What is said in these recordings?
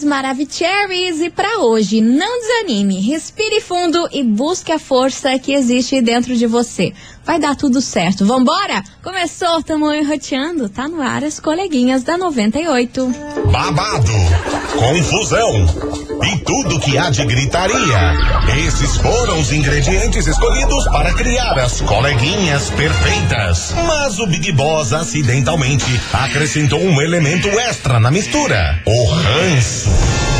queridos Maravicheries, e para hoje, não desanime, respire fundo e busque a força que existe dentro de você. Vai dar tudo certo. Vambora? Começou, tamo enroteando. Tá no ar as coleguinhas da 98. Babado, confusão e tudo que há de gritaria. Esses foram os ingredientes escolhidos para criar as coleguinhas perfeitas. Mas o Big Boss acidentalmente acrescentou um elemento extra na mistura: o ranço.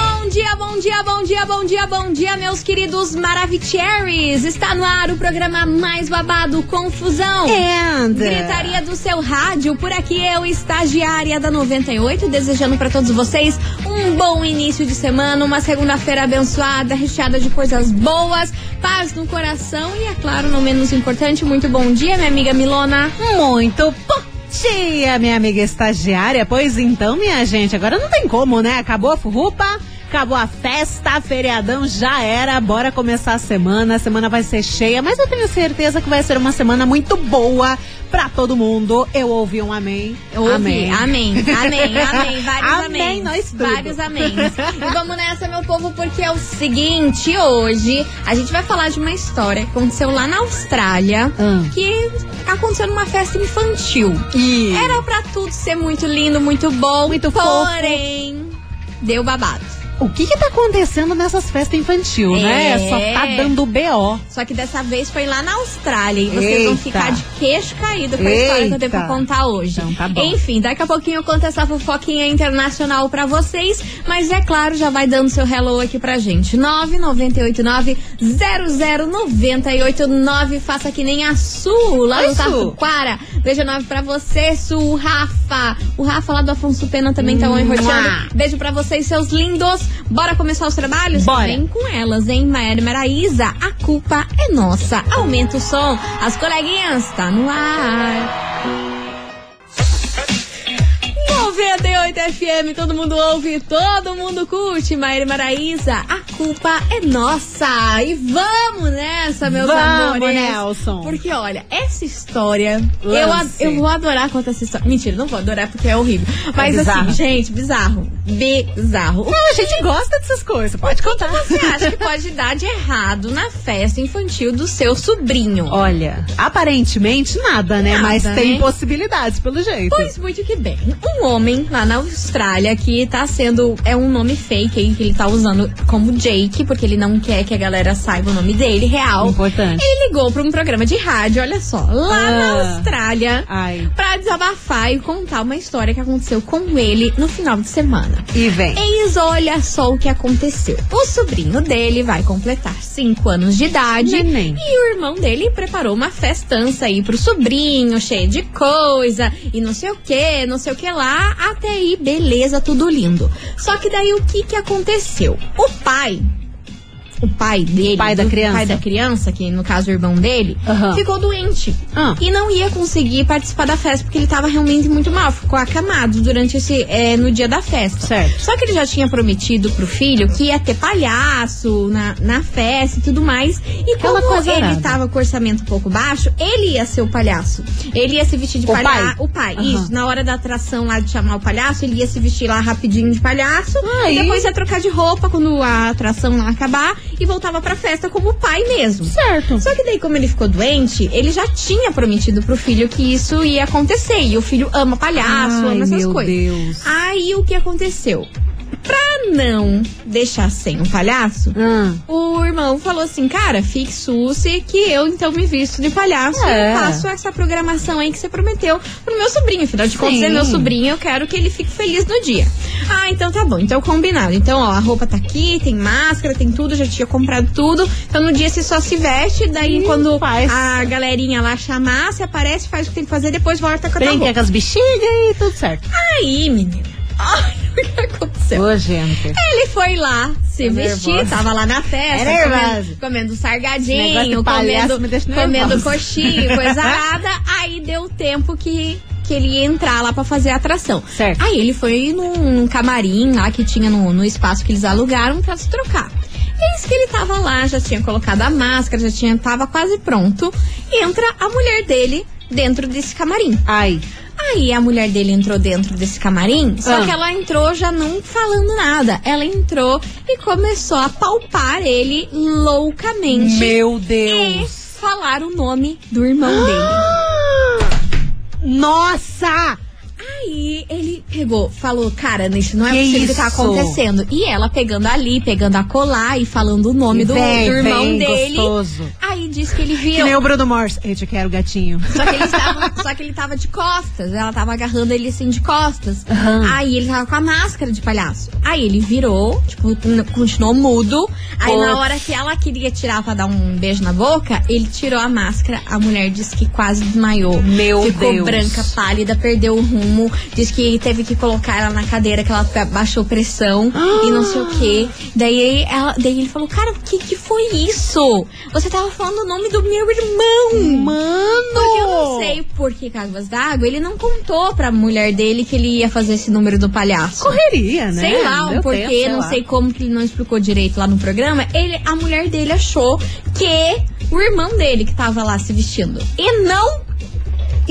dia, bom dia, bom dia, bom dia, bom dia, meus queridos Maravicheries. Está no ar o programa mais babado, Confusão. And... Gritaria do seu rádio, por aqui eu, estagiária da 98, desejando para todos vocês um bom início de semana, uma segunda-feira abençoada, recheada de coisas boas, paz no coração e, é claro, não menos importante, muito bom dia, minha amiga Milona. Muito bom dia, minha amiga estagiária. Pois então, minha gente, agora não tem como, né? Acabou a furrupa. Acabou a festa, feriadão já era. Bora começar a semana. A semana vai ser cheia, mas eu tenho certeza que vai ser uma semana muito boa pra todo mundo. Eu ouvi um amém. Ouvi. Amém. Amém, amém, amém. Vários Amém, amém. nós tudo. Vários amém. E vamos nessa, meu povo, porque é o seguinte: hoje a gente vai falar de uma história que aconteceu lá na Austrália, Hum. que aconteceu numa festa infantil. E... Era pra tudo ser muito lindo, muito bom, Muito fofo. porém, deu babado. O que que tá acontecendo nessas festas infantil, né? É. Só tá dando B.O. Só que dessa vez foi lá na Austrália. E vocês vão Eita. ficar de queixo caído com a história que eu tenho pra Eita. contar hoje. Então tá bom. Enfim, daqui a pouquinho eu conto essa fofoquinha internacional pra vocês. Mas é claro, já vai dando seu hello aqui pra gente. 998900989. Faça que nem a Su, lá Oi, no Su. Tafuquara. Beijo 9 pra você, Su, Rafa. O Rafa lá do Afonso Pena também tá Mua. enroteando. Beijo pra vocês, seus lindos. Bora começar os trabalhos? Bora. Vem com elas, hein? Maera e Maraísa, a culpa é nossa. Aumenta o som. As coleguinhas, tá no ar. 98 FM, todo mundo ouve, todo mundo curte. Maíra Maraísa, a culpa é nossa. E vamos nessa, meus Vamos, amores. Nelson. Porque, olha, essa história, eu, Lance. eu vou adorar contar essa história. Mentira, não vou adorar porque é horrível. Mas bizarro. assim, gente, bizarro. Bizarro. O Não, a gente gosta dessas coisas, pode contar. você acha que pode dar de errado na festa infantil do seu sobrinho? Olha, aparentemente nada, né? Nada, Mas tem né? possibilidades, pelo jeito. Pois muito que bem. Um homem lá na Austrália que tá sendo. É um nome fake aí que ele tá usando como Jake, porque ele não quer que a galera saiba o nome dele, real. Importante. Ele ligou pra um programa de rádio, olha só, lá na Ah. Austrália. Ai. Pra desabafar e contar uma história que aconteceu com ele no final de semana. E vem. Eis, olha só o que aconteceu. O sobrinho dele vai completar 5 anos de idade. Neném. E o irmão dele preparou uma festança aí pro sobrinho, cheio de coisa, e não sei o que, não sei o que lá. Até aí, beleza, tudo lindo. Só que daí o que que aconteceu? O pai. O pai dele, pai da criança. pai da criança, que no caso o irmão dele, Aham. ficou doente. Ah. E não ia conseguir participar da festa porque ele tava realmente muito mal, ficou acamado durante esse é, no dia da festa. Certo. Só que ele já tinha prometido pro filho que ia ter palhaço na, na festa e tudo mais. E Aquela como ele arada. tava com o orçamento um pouco baixo, ele ia ser o palhaço. Ele ia se vestir de O palhaço. O pai, Aham. isso. Na hora da atração lá de chamar o palhaço, ele ia se vestir lá rapidinho de palhaço. Aí. E depois ia trocar de roupa quando a atração lá acabar e voltava pra festa como pai mesmo. Certo. Só que daí, como ele ficou doente, ele já tinha prometido pro filho que isso ia acontecer. E o filho ama palhaço, Ai, ama essas meu coisas. Deus. Aí o que aconteceu? Pra não deixar sem o palhaço, Ah. o irmão falou assim: Cara, fique susse que eu então me visto de palhaço É. e faço essa programação aí que você prometeu pro meu sobrinho. Afinal de contas, é meu sobrinho, eu quero que ele fique feliz no dia. Ah, então tá bom, então combinado. Então, ó, a roupa tá aqui, tem máscara, tem tudo, já tinha comprado tudo. Então no dia você só se veste, daí Ih, quando faz. a galerinha lá chamar, você aparece, faz o que tem que fazer, depois volta com a tua Brinca roupa. com as bexigas e tudo certo. Aí, menina, olha o que aconteceu. Ô, gente. Ele foi lá se Tô vestir, nervosa. tava lá na festa, É comendo, comendo sargadinho, palhaço comendo, comendo coxinha, coisa arada. Aí deu tempo que que ele ia entrar lá pra fazer a atração. Certo. Aí ele foi num, num camarim lá que tinha no, no espaço que eles alugaram pra se trocar. Eis que ele tava lá, já tinha colocado a máscara, já tinha, tava quase pronto. Entra a mulher dele dentro desse camarim. Ai. Aí a mulher dele entrou dentro desse camarim, só Ah. que ela entrou já não falando nada. Ela entrou e começou a palpar ele loucamente. Meu E Deus. falar o nome do irmão dele. Nossa! Aí ele pegou, falou, cara, isso não é Que possível que tá isso? acontecendo. E ela pegando ali, pegando a colar e falando o nome do, Vem, do irmão vem, dele. gostoso. Aí disse que ele Que viu. nem o Bruno Morse. Eu te quero, gatinho. Só que, ele estava, só que ele tava de costas, ela tava agarrando ele assim de costas. Aham. Aí ele tava com a máscara de palhaço. Aí ele virou, tipo, continuou mudo. Aí na Putz. hora que ela queria tirar pra dar um beijo na boca, ele tirou a máscara. A mulher disse que quase desmaiou. Meu Ficou Deus. branca, pálida, perdeu o rumo. Disse que teve que colocar ela na cadeira, que ela baixou pressão e não sei o quê. Daí, ela, daí ele falou, cara, o que que foi isso? Você tava falando o nome do meu irmão. Mano! Porque eu não sei por que Cáguas d'Água, ele não contou pra mulher dele que ele ia fazer esse número do palhaço. Correria, né? Sei lá, Deu o porquê, tempo, não lá. sei como que ele não explicou direito lá no programa. Ele, a mulher dele achou que o irmão dele que tava lá se vestindo. E não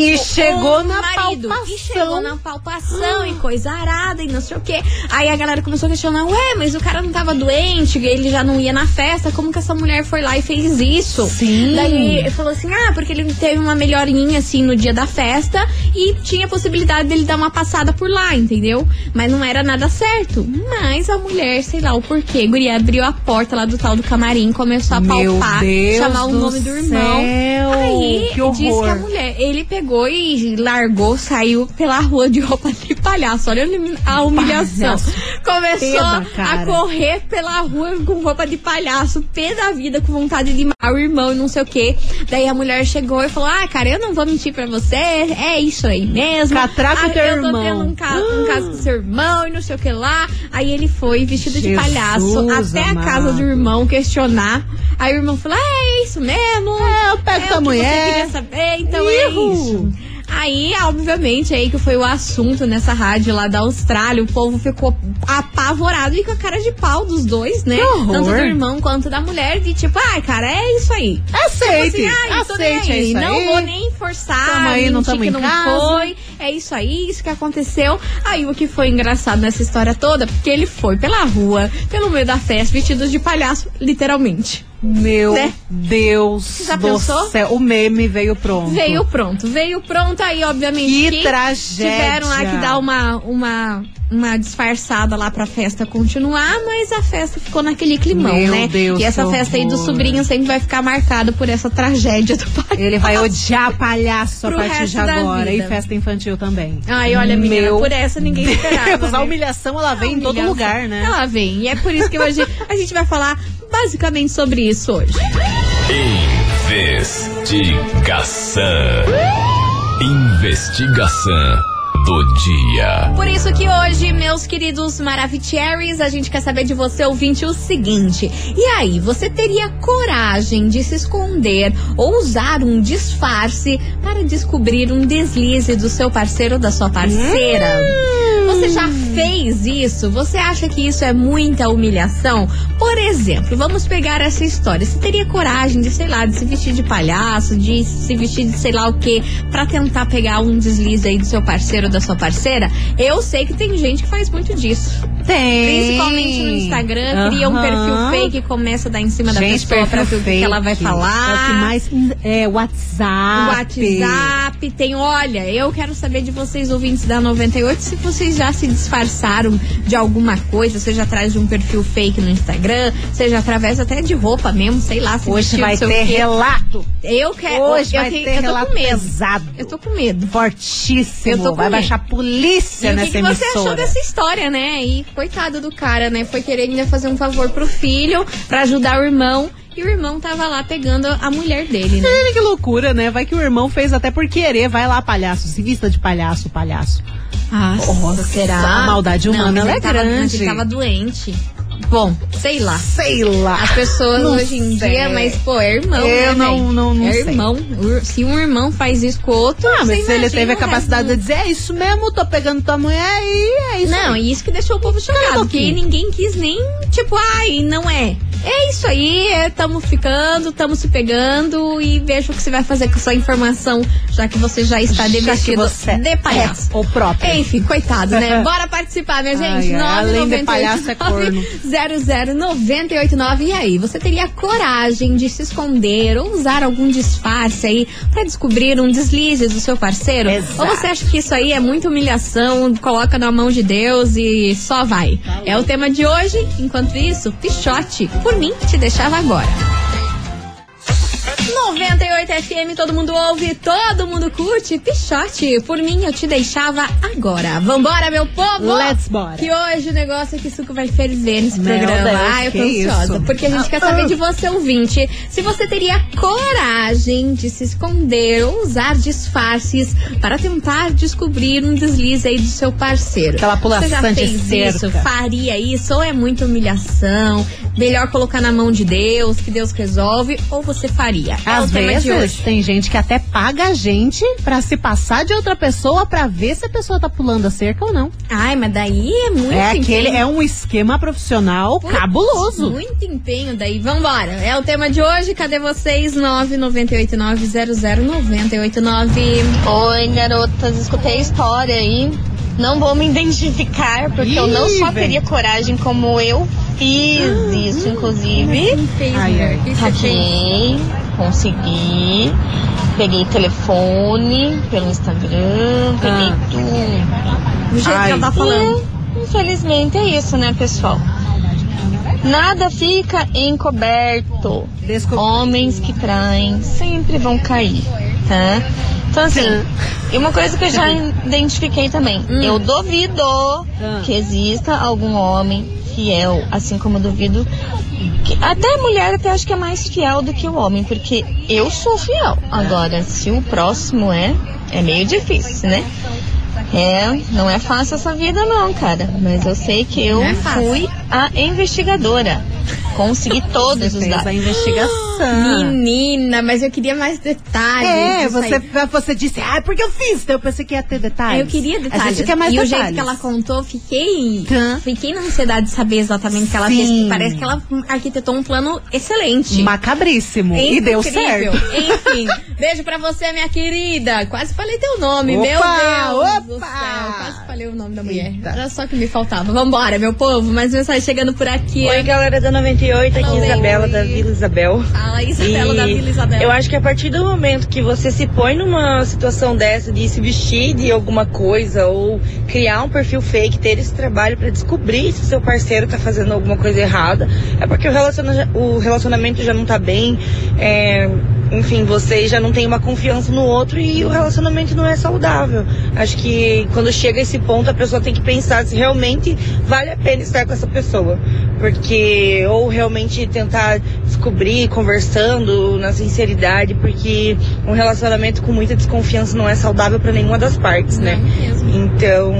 E chegou na marido. palpação. E chegou na palpação e coisa arada e não sei o quê. Aí a galera começou a questionar, ué, mas o cara não tava doente, ele já não ia na festa, como que essa mulher foi lá e fez isso? Sim. Daí ele falou assim, ah, porque ele teve uma melhorinha assim no dia da festa e tinha a possibilidade dele dar uma passada por lá, entendeu? Mas não era nada certo. Mas a mulher, sei lá o porquê, guria abriu a porta lá do tal do camarim, começou a Meu palpar, Deus chamar o nome do irmão. céu, Aí que disse que a horror. mulher, ele pegou e largou, saiu pela rua de roupa de palhaço. Olha a humilhação. Palhaço. Começou Peda, a correr pela rua com roupa de palhaço, pé da vida, com vontade de matar o irmão e não sei o quê. Daí a mulher chegou e falou: Ah, cara, eu não vou mentir pra você, é isso aí mesmo. Catraca o ah, teu eu tô irmão." tendo um, ca um caso com seu irmão e não sei o que lá. Aí ele foi vestido de Jesus palhaço até a casa amado. do irmão questionar. Aí o irmão falou: É isso mesmo. É, eu pego É tua mulher. Então é isso. Aí, obviamente, aí que foi o assunto nessa rádio lá da Austrália. O povo ficou apavorado e com a cara de pau dos dois, né? Tanto do irmão quanto da mulher. De tipo, ai, cara, é isso aí. Aceite, Tipo assim, nem aceite, é aí. isso Não aí. vou nem forçar, Tamo aí, não tamo que não casa. foi. É isso aí, isso que aconteceu. Aí o que foi engraçado nessa história toda, porque ele foi pela rua, pelo meio da festa, vestido de palhaço, literalmente. Meu Né? Deus Já do pensou? céu. O meme veio pronto. Veio pronto, veio pronto aí, obviamente. Que tragédia. Tiveram lá que dar uma, uma, uma disfarçada lá pra festa continuar, mas a festa ficou naquele climão, Meu né? Deus, e essa festa aí do horror. sobrinho sempre vai ficar marcada por essa tragédia do pai. Ele vai odiar palhaço a partir de agora. E festa infantil também. Ai, olha, menina, Meu por essa ninguém esperava. Deus, a né? humilhação ela vem em todo lugar, né? Ela vem. E é por isso que hoje a gente vai falar basicamente sobre isso hoje. Investigação. Investigação do dia. Por isso que hoje, meus queridos Maravicheries, a gente quer saber de você, ouvinte, o seguinte. E aí, você teria coragem de se esconder ou usar um disfarce para descobrir um deslize do seu parceiro ou da sua parceira? Você já fez isso? Você acha que isso é muita humilhação? Por exemplo, vamos pegar essa história. Você teria coragem de, sei lá, de se vestir de palhaço, de se vestir de sei lá o que, pra tentar pegar um deslize aí do seu parceiro ou da sua parceira? Eu sei que tem gente que faz muito disso. Tem. Principalmente no Instagram, cria um perfil fake e começa a dar em cima da Gente, pessoa pra ver o que ela vai fake. falar. É o que mais. É, WhatsApp. WhatsApp, tem, olha, eu quero saber de vocês, ouvintes da 98, se vocês já se disfarçaram de alguma coisa, seja atrás de um perfil fake no Instagram, seja através até de roupa mesmo, sei lá, se Hoje vai ter quê. relato. Eu quero. Hoje eu vai tenho- ter eu tô relato com medo. pesado. Eu tô com medo. Fortíssimo. Eu tô com vai medo. baixar polícia E o que, nessa que você achou dessa história, né? E coitado do cara, né? Foi querer ainda fazer um favor pro filho, pra ajudar o irmão. E o irmão tava lá pegando a mulher dele, né? Que loucura, né? Vai que o irmão fez até por querer. Vai lá, palhaço. Se vista de palhaço, palhaço. Nossa, será? a maldade humana, Não, ela é tava- grande. Ele tava doente. Bom, sei lá. Sei lá. As pessoas Não hoje em sei. dia, mas, pô, é irmão. Eu né, não- não- não é sei. irmão. Se um irmão faz isso com o outro. Ah, mas se ele teve a capacidade de dizer, é isso mesmo, tô pegando tua mulher e é isso. Não, e isso que deixou o povo chocado, um porque ninguém quis nem, tipo, ai, não é. É isso aí, é, tamo ficando, tamo se pegando e veja o que você vai fazer com essa informação, já que você já está você de palhaço. é o próprio. Enfim, coitado, né? Bora participar, minha gente. Ai, ai, além de palhaço é corno. 00989. E aí, você teria coragem de se esconder ou usar algum disfarce aí pra descobrir um deslize do seu parceiro? Exato. Ou você acha que isso aí é muita humilhação, coloca na mão de Deus e só vai? É o tema de hoje. Enquanto isso, Pichote, por mim, te deixava agora. 98 FM, todo mundo ouve, todo mundo curte. Pichote, por mim eu te deixava agora. Vambora, meu povo! Let's bora. Que hoje o negócio é que suco vai ferver nesse Meu programa. Deus, Ai, eu tô ansiosa. isso? Porque a gente quer saber de você, ouvinte, se você teria coragem de se esconder ou usar disfarces para tentar descobrir um deslize aí do seu parceiro. Aquela pulação Você já de fez cerca. isso? Faria isso? Ou é muita humilhação? Melhor colocar na mão de Deus, que Deus resolve? Ou você faria? é o Às de vezes tem gente que até paga a gente pra se passar de outra pessoa pra ver se a pessoa tá pulando a cerca ou não. Ai, mas daí é muito é aquele, empenho. é um esquema profissional Putz, cabuloso. Muito empenho daí. Vambora. É o tema de hoje. Cadê vocês? 998900989. Oi, garotas, escutei a história aí. Não vou me identificar, porque eu não Ih, só teria coragem como eu fiz isso, inclusive. fez, Ai, ai. Que você fez? Consegui, peguei telefone pelo Instagram, peguei Ah. tudo. Do jeito Ai. que ela tá falando. E, infelizmente é isso, né, pessoal? Nada fica encoberto. Desco- Homens que traem sempre vão cair, tá? Então, assim, e uma coisa que eu já identifiquei também. Eu duvido Ah. que exista algum homem fiel, assim como eu duvido que até a mulher até acho que é mais fiel do que o homem, porque eu sou fiel. Agora, se o próximo é, é meio difícil, né? É, não é fácil essa vida não, cara. Mas eu sei que eu é fui a investigadora. Consegui todos Você os fez a dados. Menina, mas eu queria mais detalhes. É, você, aí. você disse, ah, porque eu fiz. Então eu pensei que ia ter detalhes. Eu queria detalhes. A gente quer mais e o detalhes. jeito que ela contou, fiquei. Tá. Fiquei na ansiedade de saber exatamente o que ela Sim. fez. Parece que ela arquitetou um plano excelente. Macabríssimo. E deu Incrível. certo. Enfim, beijo pra você, minha querida. Quase falei teu nome, Opa, meu Deus do opa. céu. Quase falei o nome da mulher. Eita. Era só que me faltava. Vambora, meu povo. Mais mensagem chegando por aqui. Oi, galera da 98, aqui Oi. Isabela da Vila Isabel. Isabela da Vila Isabela. eu acho que a partir do momento que você se põe numa situação dessa de se vestir de alguma coisa ou criar um perfil fake, ter esse trabalho pra descobrir se o seu parceiro tá fazendo alguma coisa errada, é porque o, relaciona- o relacionamento já não tá bem, é, enfim, você já não tem uma confiança no outro e o relacionamento não é saudável. Acho que quando chega a esse ponto a pessoa tem que pensar se realmente vale a pena estar com essa pessoa. Porque, ou realmente tentar descobrir conversando na sinceridade, porque um relacionamento com muita desconfiança não é saudável pra nenhuma das partes, né? Então,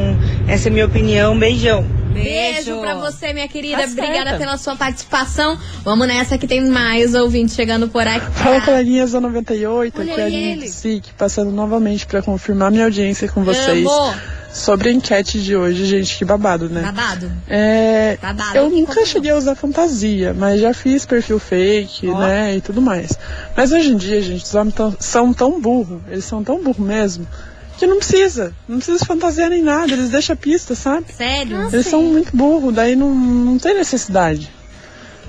essa é a minha opinião. Beijão. Beijo pra você, minha querida. Tá Obrigada certa. pela sua participação. Vamos nessa que tem mais ouvintes chegando por aqui. Fala, coleguinhas da 98, Olha aqui é a. Aline SIC, passando novamente pra confirmar minha audiência com vocês Amo. sobre a enquete de hoje. Gente, que babado, né? Babado. É, Babado. eu nunca cheguei a usar fantasia, mas já fiz perfil fake, Ó. né, e tudo mais. Mas hoje em dia, gente, os homens tão- são tão burros, eles são tão burros mesmo, que não precisa, não precisa de fantasia nem nada, eles deixam a pista, sabe? Sério? Eles são muito burros, daí não, não tem necessidade.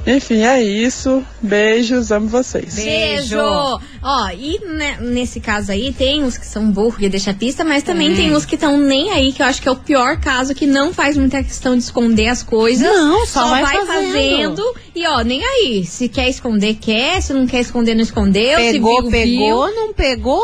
Enfim, é isso. Beijos, amo vocês. Beijo! Ó, e ne- nesse caso aí, tem os que são burros e deixa a pista, mas também tem os que estão nem aí, que eu acho que é o pior caso, que não faz muita questão de esconder as coisas. Não, só vai fazendo. fazendo. E ó, nem aí. Se quer esconder, quer. Se não quer esconder, não escondeu. Pegou, se viu, pegou, viu. não pegou.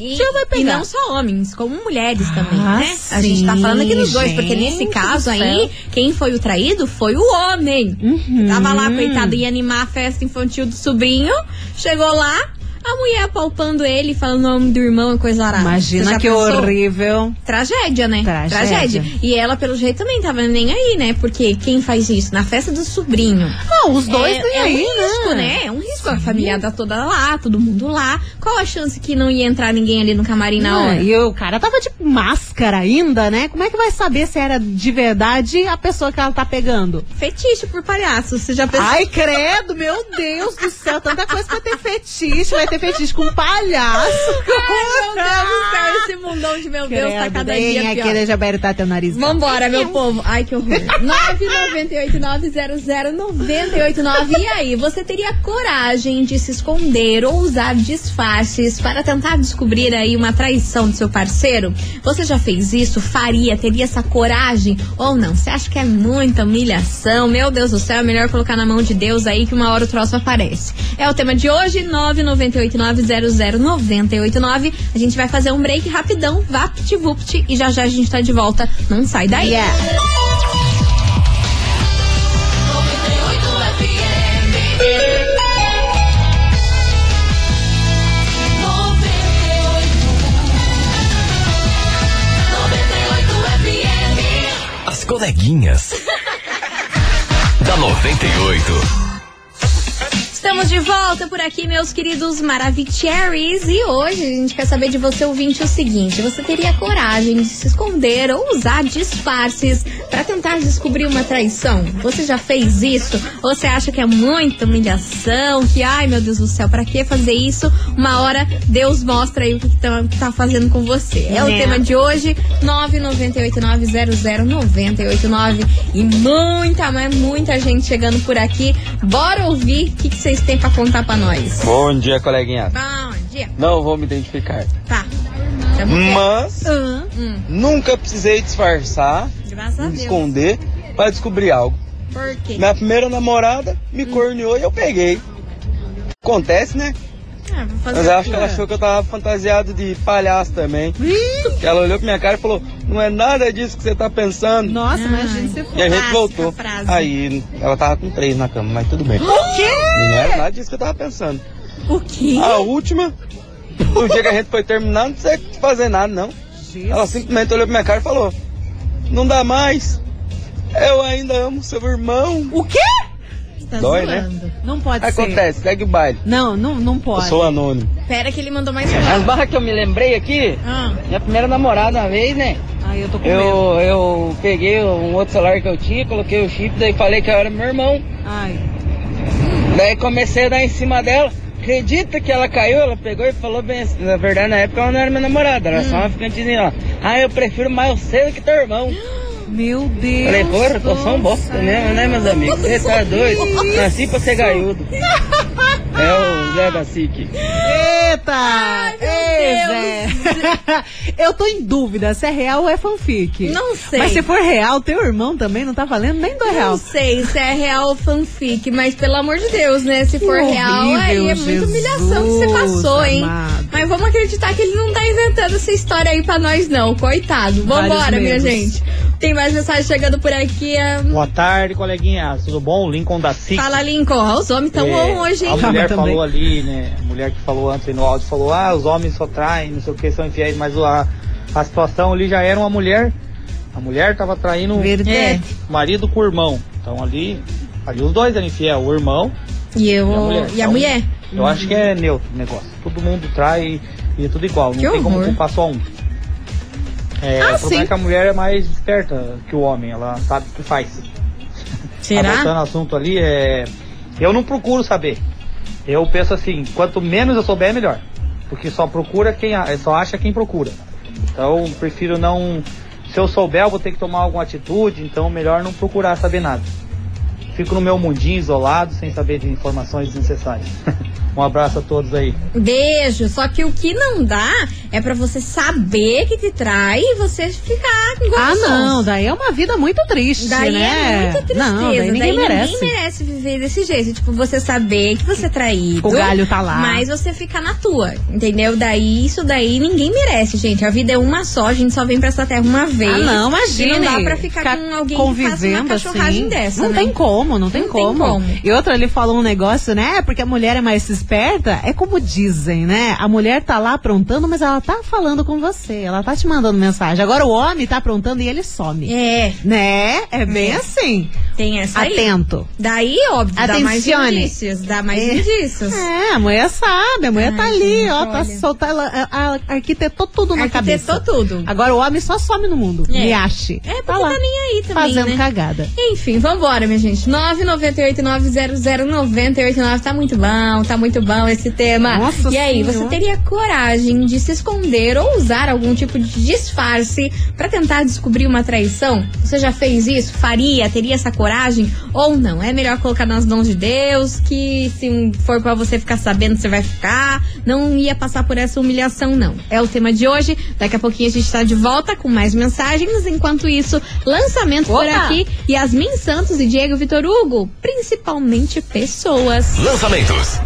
E, e não só homens, como mulheres também, Ah, né? A gente tá sim, falando aqui dos dois, porque nesse caso aí, quem foi o traído foi o homem. Uhum. Tava lá, coitado, ia animar a festa infantil do sobrinho, chegou lá, A mulher apalpando ele, falando o nome do irmão coisa arada. Imagina que pensou? horrível. Tragédia, né? Tragédia. E ela, pelo jeito, também tava nem aí, né? Porque quem faz isso? Na festa do sobrinho. Não, os dois é, têm é aí, um risco, né? É um risco. A família tá toda lá, todo mundo lá. Qual a chance que não ia entrar ninguém ali no camarim na Não, hora? E o cara tava de máscara ainda, né? Como é que vai saber se era de verdade a pessoa que ela tá pegando? Fetiche por palhaço. Você já pensou? Ai, credo, meu Deus do céu, tanta coisa vai ter fetiche, vai ter fetiche com palhaço. Ai, meu Deus do céu, esse mundão de meu Deus tá Credo, cada dia pior. aquele já vai irritar teu nariz. Vambora, meu povo. Ai, que horror. 998900989. E aí, você teria coragem de se esconder ou usar disfarces para tentar descobrir aí uma traição do seu parceiro? Você já fez isso? Faria? Teria essa coragem ou não? Você acha que é muita humilhação? Meu Deus do céu, é melhor colocar na mão de Deus aí que uma hora o troço aparece. É o tema de hoje, 998900989. A gente vai fazer um break rapidão, vapt-vupt, e já já a gente tá de volta. Não sai daí. Yeah. As coleguinhas. da 98. Estamos de volta por aqui, meus queridos Maravicheries. E hoje a gente quer saber de você, ouvinte, o seguinte: você teria coragem de se esconder ou usar disfarces para tentar descobrir uma traição? Você já fez isso? Ou você acha que é muita humilhação? Que, ai meu Deus do céu, para que fazer isso? Uma hora Deus mostra aí o que tá, tá fazendo com você. É o Né? tema de hoje: 998900989. E muita, mas muita gente chegando por aqui. Bora ouvir o que que vocês têm pra contar pra nós. Bom dia, coleguinha. Bom dia. Não vou me identificar. Tá. Mas Ah, Hum, nunca precisei disfarçar, me esconder pra descobrir algo. Por quê? Minha primeira namorada me corneou e eu peguei. Acontece, né? Ah, vou fazer Mas eu acho que ela achou que eu tava fantasiado de palhaço também. Que ela olhou pra minha cara e falou: Não é nada disso que você tá pensando. Nossa, imagina se for. E a gente voltou. frase. Aí ela tava com três na cama, mas tudo bem. O quê? Não era nada disso que eu tava pensando. O quê? A última, o dia que a gente foi terminar, não precisa fazer nada, não. Ela simplesmente olhou pra minha cara e falou: Não dá mais. Eu ainda amo seu irmão. O quê? Tá dói, né? zoando. Não pode ser. Acontece, segue o baile. Não, não, não Eu pode. sou anônimo. Pera que ele mandou mais As uma. barras que eu me lembrei aqui, Ah, minha primeira namorada uma vez, né? Ai, eu tô com medo. Eu, eu peguei um outro celular que eu tinha, coloquei o chip, daí falei que eu era meu irmão. Ai. Daí comecei a dar em cima dela. Acredita que ela caiu? Ela pegou e falou bem assim. Na verdade, na época ela não era minha namorada, era só uma ficantezinha lá. Ah, eu prefiro mais você do que teu irmão. Meu Deus. Falei, porra, eu sou um bosta mesmo, né, meus amigos? Você tá doido? Nasci pra ser gaiudo. É o Zé da SIC. Eita! Ei, Zé. Eu tô em dúvida se é real ou é fanfic. Não sei. Mas se for real, teu irmão também não tá valendo nem do não real. sei se é real ou fanfic, mas pelo amor de Deus, né? Se for Que real, horrível, aí é muita humilhação que você passou, hein? amado. Mas vamos acreditar que ele não tá inventando essa história aí pra nós, não. Coitado. Vambora, minha gente. Tem mais mensagem chegando por aqui. ah, Boa tarde, coleguinhas. Tudo bom? Lincoln da SIC. Fala, Lincoln. Ó, Os homens tão É, hoje, hein? A mulher também. falou ali, né? A mulher que falou antes aí no áudio falou: ah, os homens só traem, não sei o que, são infiéis. Mas a, a situação ali já era uma mulher. A mulher tava traindo o Verdade. marido com o irmão. Então ali, ali os dois eram infiel, o irmão E, eu, e a mulher. e a Então, mulher? Eu acho que é neutro o negócio. Todo mundo trai e é tudo igual. Não Que tem como horror. culpar só um. É, Ah, o problema sim. é que a mulher é mais esperta que o homem, ela sabe o que faz. Tá voltando Será? ao assunto ali, é... eu não procuro saber. Eu penso assim, quanto menos eu souber, melhor. Porque só procura quem só acha quem procura. Então, prefiro não. Se eu souber, eu vou ter que tomar alguma atitude, então melhor não procurar saber nada. Fico no meu mundinho isolado, sem saber de informações desnecessárias. um abraço a todos aí. Beijo. Só que o que não dá É pra você saber que te trai e você ficar com Ah, não, daí é uma vida muito triste, Daí né? é muita tristeza. Não, daí ninguém merece. ninguém merece viver desse jeito. Tipo, você saber que você é traído. O galho tá lá. Mas você ficar na tua, entendeu? Daí, isso daí ninguém merece, gente. A vida é uma só, a gente só vem pra essa terra uma vez. Ah, não, imagina. E não dá pra ficar, com alguém que faça uma convivendo cachorragem assim. dessa, Não né? tem como, não tem, Não tem como. como. E outra, ele falou um negócio, né? Porque a mulher é mais esperta. É como dizem, né? A mulher tá lá aprontando, mas ela tá falando com você. Ela tá te mandando mensagem. Agora o homem tá aprontando e ele some. É. Né? É bem assim. Tem essa aí. Atento. Daí, óbvio, dá mais Atencione. indícios. Dá mais É. indícios. É, a mulher sabe, a mulher Ai, tá ali, ó, tá olha. solta, ela a- a- arquitetou tudo na Arquitetou cabeça. tudo. Agora o homem só some no mundo, É. me ache. É, porque tá lá, tá nem aí também, fazendo né? cagada. Enfim, vambora, minha gente. 998-900-989. Tá muito bom, tá muito bom esse tema. Nossa e aí, Senhora. você teria coragem de se esconder ou usar algum tipo de disfarce pra tentar descobrir uma traição? Você já fez isso? Faria? Teria essa coragem? Ou não? É melhor colocar nas mãos de Deus, que se for pra você ficar sabendo, você vai ficar. Não ia passar por essa humilhação, não. É o tema de hoje. Daqui a pouquinho a gente tá de volta com mais mensagens. Enquanto isso, lançamento por Opa! aqui. Yasmin Santos e Diego Vitor Hugo, principalmente pessoas. Lançamentos.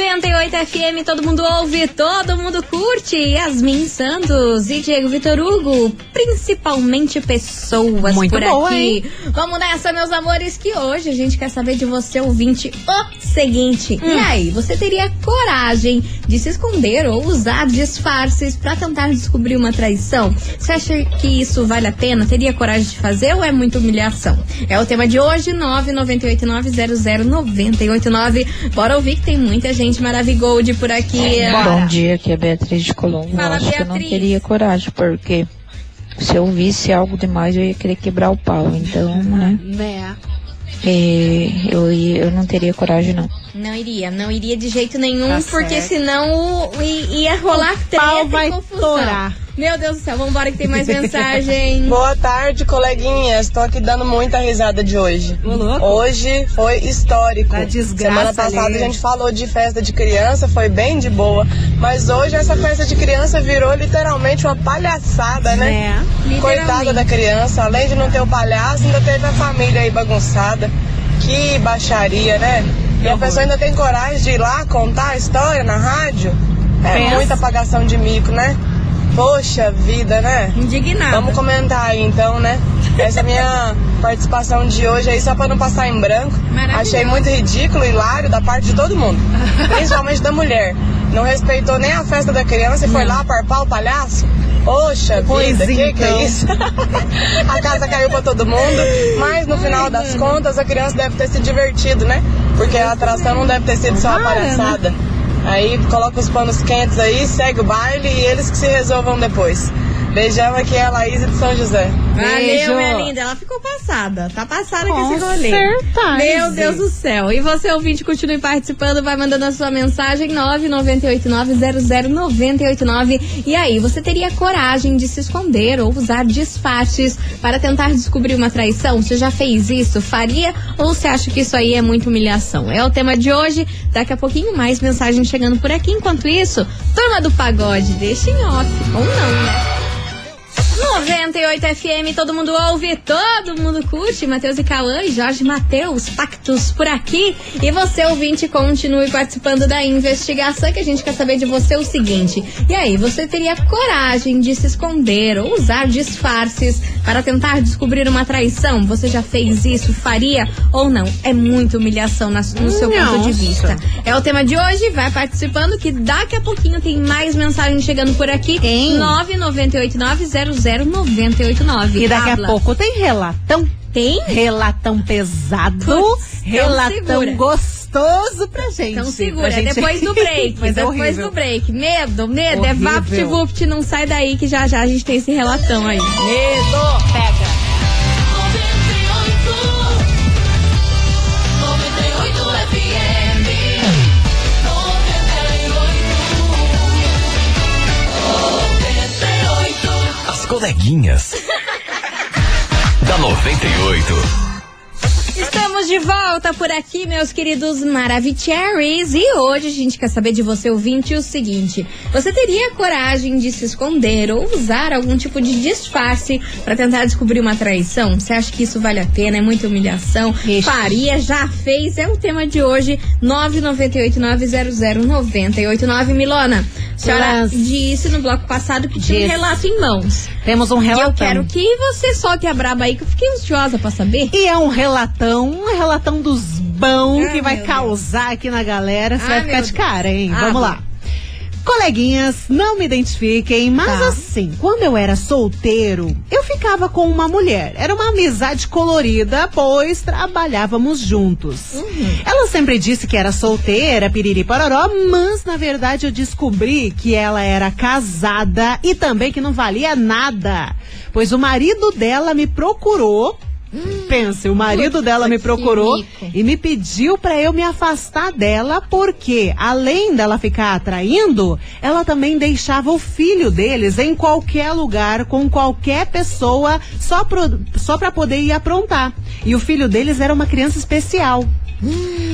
98 FM, todo mundo ouve, todo mundo curte. Yasmin Santos e Diego Vitor Hugo, principalmente pessoas Muito por boa, aqui. hein? Vamos nessa, meus amores, que hoje a gente quer saber de você, ouvinte, o seguinte. Hum. E aí, você teria coragem de se esconder ou usar disfarces pra tentar descobrir uma traição? Você acha que isso vale a pena? Teria coragem de fazer ou é muita humilhação? É o tema de hoje, 998900989. Bora ouvir que tem muita gente maravigold por aqui. Bom dia, aqui é Beatriz de Colombo. Fala, eu acho que eu não Beatriz. teria coragem, porque se eu visse algo demais, eu ia querer quebrar o pau. Então, né? É, eu, ia- eu não teria coragem, não. Não iria, não iria de jeito nenhum, Tá porque certo. senão o- ia rolar treta pau e vai confusão. torar. Meu Deus do céu, vambora que tem mais mensagem. Boa tarde, coleguinhas. Tô aqui dando muita risada de hoje. Hoje foi histórico. Da desgraça Semana passada ali. a gente falou de festa de criança, foi bem de boa. Mas hoje essa festa de criança virou literalmente uma palhaçada, né? Literalmente. Coitada da criança, além de não ter o palhaço, ainda teve a família aí bagunçada. Que baixaria, né? E a pessoa ainda tem coragem de ir lá contar a história na rádio? É Pensa. muita apagação de mico, né? Poxa vida, né? Indignada. Vamos comentar aí então, né? Essa é minha participação de hoje aí, só pra não passar em branco. Achei muito ridículo, hilário da parte de todo mundo. Principalmente da mulher. Não respeitou nem a festa da criança e foi lá parpar o palhaço. Poxa Pois vida, que que então. é isso? a casa caiu pra todo mundo, mas no final das contas a criança deve ter se divertido, né? Porque a atração não deve ter sido só a Tomara, né? Aí coloca os panos quentes aí, segue o baile e eles que se resolvam depois. Beijão aqui é a Laís de São José. Valeu, Beijo. minha linda. Ela ficou passada. Tá passada com Com esse rolê. certeza. Meu Deus do céu. E você, ouvinte, continue participando. Vai mandando a sua mensagem 998900989. E aí, você teria coragem de se esconder ou usar disfarces para tentar descobrir uma traição? Você já fez isso? Faria? Ou você acha que isso aí é muita humilhação? É o tema de hoje. Daqui a pouquinho mais mensagem chegando por aqui. Enquanto isso, turma do pagode, deixa em off. Ou não, né? 98 FM, todo mundo ouve, todo mundo curte. Matheus e Cauã e Jorge Matheus, pactos por aqui. E você, ouvinte, continue participando da investigação que a gente quer saber de você o seguinte. E aí, você teria coragem de se esconder ou usar disfarces para tentar descobrir uma traição? Você já fez isso? Faria ou não? É muita humilhação na- no seu ponto de Nossa. vista. É o tema de hoje, vai participando que daqui a pouquinho tem mais mensagens chegando por aqui. Tem. 998900989. E daqui Habla. a pouco tem relatão. Tem? Relatão pesado, então relatão gostoso pra gente. Então segura, gente- depois do break. Mas é depois horrível. do break. Medo, medo. É Horrível. vapt-vupt, não sai daí que já já a gente tem esse relatão aí. Medo, pega. Coleguinhas. da 98. Estamos de volta por aqui, meus queridos Maravicheries. E hoje a gente quer saber de você, ouvinte, o seguinte: você teria coragem de se esconder ou usar algum tipo de disfarce para tentar descobrir uma traição? Você acha que isso vale a pena? É muita humilhação? Faria, já fez? É o tema de hoje: 998-900-989. Milona, a senhora Yes. disse no bloco passado que tinha um Yes. relato em mãos. Temos um E eu quero que você solte a braba aí, que eu fiquei ansiosa pra saber. E é um relatão, relatão dos bons Ah, que vai causar aqui na galera. Você Ah, vai ficar de Deus. cara, hein? Ah, Vamos lá. Coleguinhas, não me identifiquem, mas Tá. assim, quando eu era solteiro, eu ficava com uma mulher. Era uma amizade colorida, pois trabalhávamos juntos. Uhum. Ela sempre disse que era solteira, piriri pororó, mas na verdade eu descobri que ela era casada e também que não valia nada. Pois o marido dela me procurou. Pense, o marido dela me procurou e me pediu pra eu me afastar dela, porque além dela ficar atraindo, ela também deixava o filho deles em qualquer lugar, com qualquer pessoa, só, pro, só pra poder ir aprontar. E o filho deles era uma criança especial.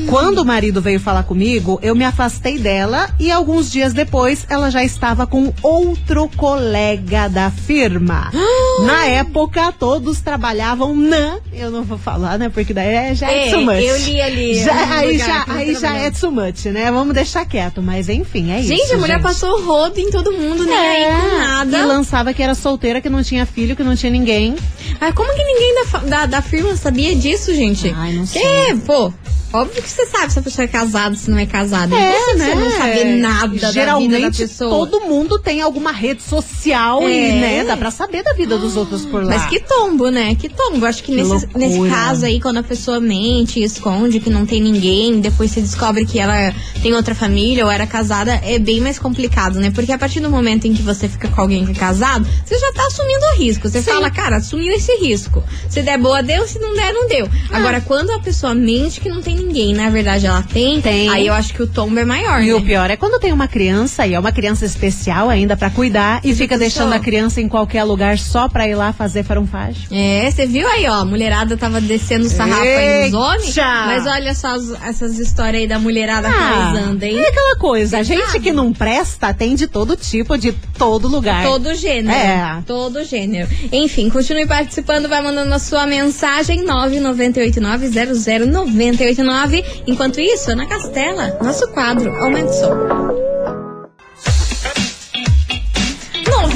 Quando o marido veio falar comigo, eu me afastei dela e alguns dias depois ela já estava com outro colega da firma. Na época, todos trabalhavam na. Eu não vou falar, né? Porque daí é- já é, É, too much. eu li ali, Já, aí já, que aí já é too much, né? Vamos deixar quieto. Mas enfim, é isso. Gente, a mulher gente. passou rodo em todo mundo, nem aí com E nada. lançava que era solteira, que não tinha filho, que não tinha ninguém. Mas como que ninguém da, da, da firma sabia disso, gente? Ai, não sei. É, pô. Óbvio que você sabe se a pessoa é casada, se não é casada. É, Impossível você não saber nada da vida da Geralmente pessoa. todo mundo tem alguma rede social e, É. né, dá pra saber da vida dos outros por lá. Mas que tombo, né? Que tombo. Acho que, Que nesse, nesse caso aí, quando a pessoa mente, esconde que não tem ninguém, depois você descobre que ela tem outra família ou era casada, é bem mais complicado, né? Porque a partir do momento em que você fica com alguém que é casado, você já tá assumindo o risco. Você fala, cara, assumiu esse risco. Se der boa, deu. Se não der, não deu. Ah. Agora, quando a pessoa mente que não tem ninguém, na verdade ela tem, Tem. aí eu acho que o tombo é maior, E né? o pior é quando tem uma criança e é uma criança especial ainda pra cuidar e fica deixando a criança em qualquer lugar só pra ir lá fazer farunfagem. É, você viu aí, ó, a mulherada tava descendo o sarrafo aí nos homens, Eita! mas olha só as- essas histórias aí da mulherada Ah, causando, hein? É aquela coisa, a gente que não presta tem de todo tipo, de todo lugar. Todo gênero. É. Todo gênero. Enfim, continue participando, vai mandando a sua mensagem 998900989. Enquanto isso, Ana Castela, nosso quadro Aumenta o Som.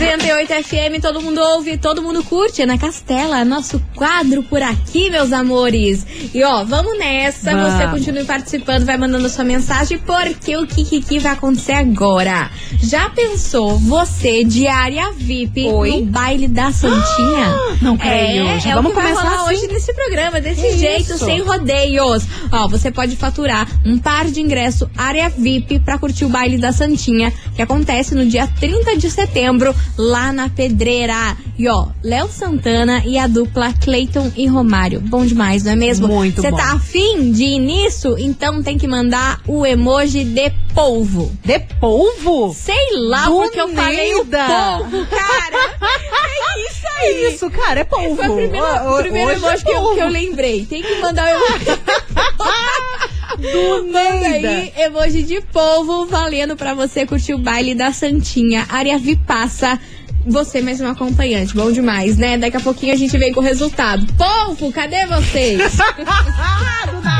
98 FM, todo mundo ouve, todo mundo curte. Ana Castela, nosso quadro por aqui, meus amores. E ó, vamos nessa. Vamos. Você continue participando, vai mandando sua mensagem, porque o que, que, que vai acontecer agora? Já pensou você, diária VIP, Oi? no baile da Santinha? não creio. É, é vamos o que vai começar rolar assim? hoje nesse programa, desse Que jeito, isso? sem rodeios. Ó, você pode faturar um par de ingresso área VIP pra curtir o baile da Santinha, que acontece no dia 30 de setembro, lá na Pedreira. E ó, Léo Santana e a dupla Cleiton e Romário. Bom demais, não é mesmo? Muito Você bom. tá afim de ir nisso? Então tem que mandar o emoji de polvo. De polvo? Sei lá Do porque eu falei o polvo, cara. é isso aí. Isso, cara, é polvo. Foi o primeiro, Ó, o primeiro é emoji que eu, polvo. que eu lembrei. Tem que mandar o emoji. Do Manda aí, emoji de polvo, valendo pra você curtir o baile da Santinha. Área Vipassa. Você um acompanhante. Bom demais, né? Daqui a pouquinho a gente vem com o resultado. Polvo, cadê vocês?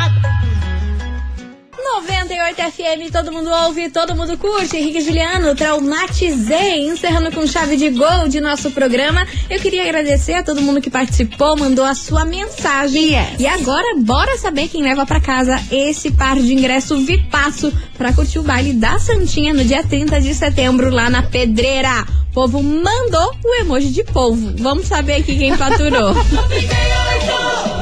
Do nada. 98 FM, todo mundo ouve, todo mundo curte. Henrique Juliano, traumatizei. Encerrando com chave de gol de nosso programa. Eu queria agradecer a todo mundo que participou, mandou a sua mensagem. Yes. E agora, bora saber quem leva pra casa esse par de ingresso Vipasso pra curtir o baile da Santinha no dia 30 de setembro lá na Pedreira. O povo mandou o emoji de polvo. Vamos saber aqui quem faturou.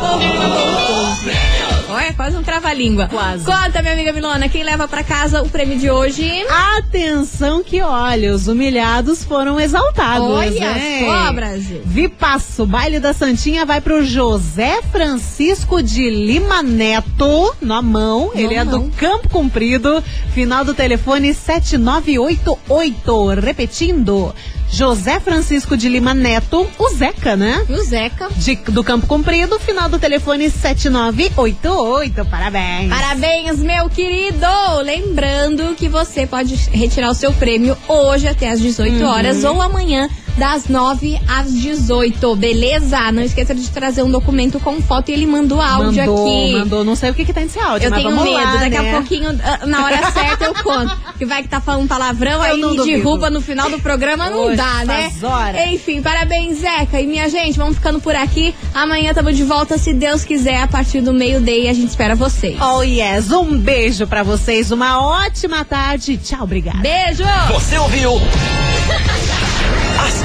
Povo mandou Olha, quase um trava-língua. Quase. Conta, minha amiga Milona, quem leva pra casa o prêmio de hoje? Atenção que, olha, os humilhados foram exaltados, Olha hein? só, Brasil. Vipasso, baile da Santinha vai pro José Francisco de Lima Neto, na mão. Ele é mão. do Campo Comprido, final do telefone 7988. Repetindo, José Francisco de Lima Neto, o Zeca, né? O Zeca. De- do Campo Comprido, final do telefone 7988. Parabéns. Parabéns, meu querido! Lembrando que você pode retirar o seu prêmio hoje até às 18 Uhum. horas ou amanhã das 9 às 18, beleza? Não esqueça de trazer um documento com foto e ele mandou áudio mandou, aqui. mandou. Não sei o que, que tem nesse áudio, Eu mas tenho vamos medo, lá, daqui né? a pouquinho, ah, na hora certa, eu conto. Que vai que tá falando palavrão, Eu aí não me derruba no final do programa, não Oxe, dá, né? horas. Enfim, parabéns, Zeca. E minha gente, vamos ficando por aqui. Amanhã tamo de volta, se Deus quiser, a partir do meio-dia. A gente espera vocês. Oh yes, um beijo pra vocês, uma ótima tarde. Tchau, obrigada. Beijo! Você ouviu?